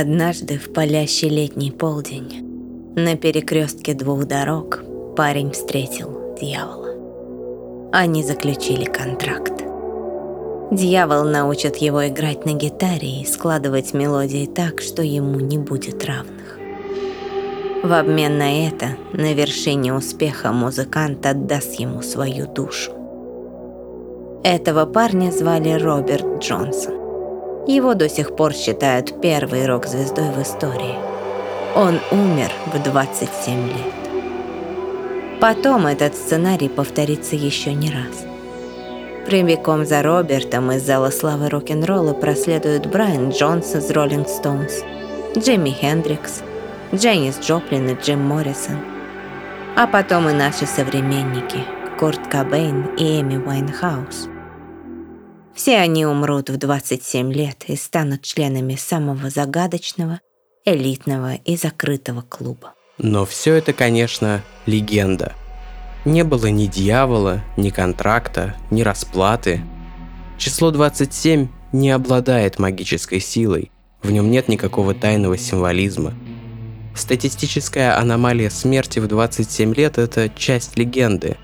Однажды в палящий летний полдень на перекрестке двух дорог парень встретил дьявола. Они заключили контракт. Дьявол научит его играть на гитаре и складывать мелодии так, что ему не будет равных. В обмен на это, на вершине успеха музыкант отдаст ему свою душу. Этого парня звали Роберт Джонсон. Его до сих пор считают первой рок-звездой в истории. Он умер в 27 лет. Потом этот сценарий повторится еще не раз. Прямиком за Робертом из зала славы рок-н-ролла проследуют Брайан Джонс из Роллинг Стоунс, Джимми Хендрикс, Дженнис Джоплин и Джим Моррисон. А потом и наши современники Курт Кобейн и Эми Уайнхаус – все они умрут в 27 лет и станут членами самого загадочного, элитного и закрытого клуба. Но все это, конечно, легенда. Не было ни дьявола, ни контракта, ни расплаты. Число 27 не обладает магической силой, в нем нет никакого тайного символизма. Статистическая аномалия смерти в 27 лет – это часть легенды.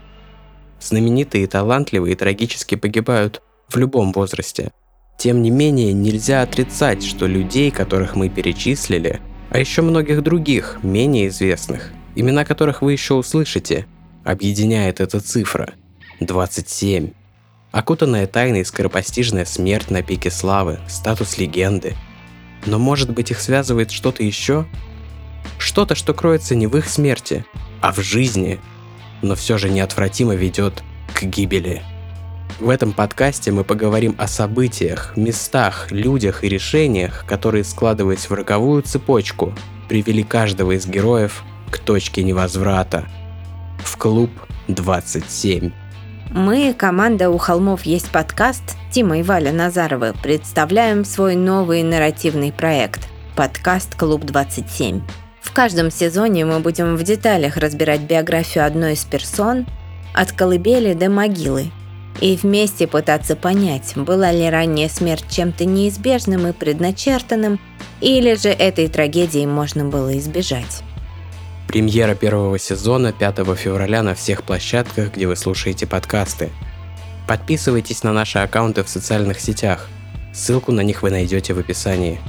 Знаменитые, талантливые и трагически погибают в любом возрасте. Тем не менее, нельзя отрицать, что людей, которых мы перечислили, а еще многих других, менее известных, имена которых вы еще услышите, объединяет эта цифра – 27. Окутанная тайной скоропостижная смерть на пике славы, статус легенды. Но может быть их связывает что-то еще? Что-то, что кроется не в их смерти, а в жизни, но все же неотвратимо ведет к гибели. В этом подкасте мы поговорим о событиях, местах, людях и решениях, которые, складываясь в роковую цепочку, привели каждого из героев к точке невозврата. В клуб 27. Мы, команда «У холмов есть подкаст» Тима и Валя Назаровы, представляем свой новый нарративный проект – подкаст «Клуб 27». В каждом сезоне мы будем в деталях разбирать биографию одной из персон, от колыбели до могилы, и вместе пытаться понять, была ли ранняя смерть чем-то неизбежным и предначертанным, или же этой трагедии можно было избежать. Премьера первого сезона 5 февраля на всех площадках, где вы слушаете подкасты. Подписывайтесь на наши аккаунты в социальных сетях. Ссылку на них вы найдете в описании.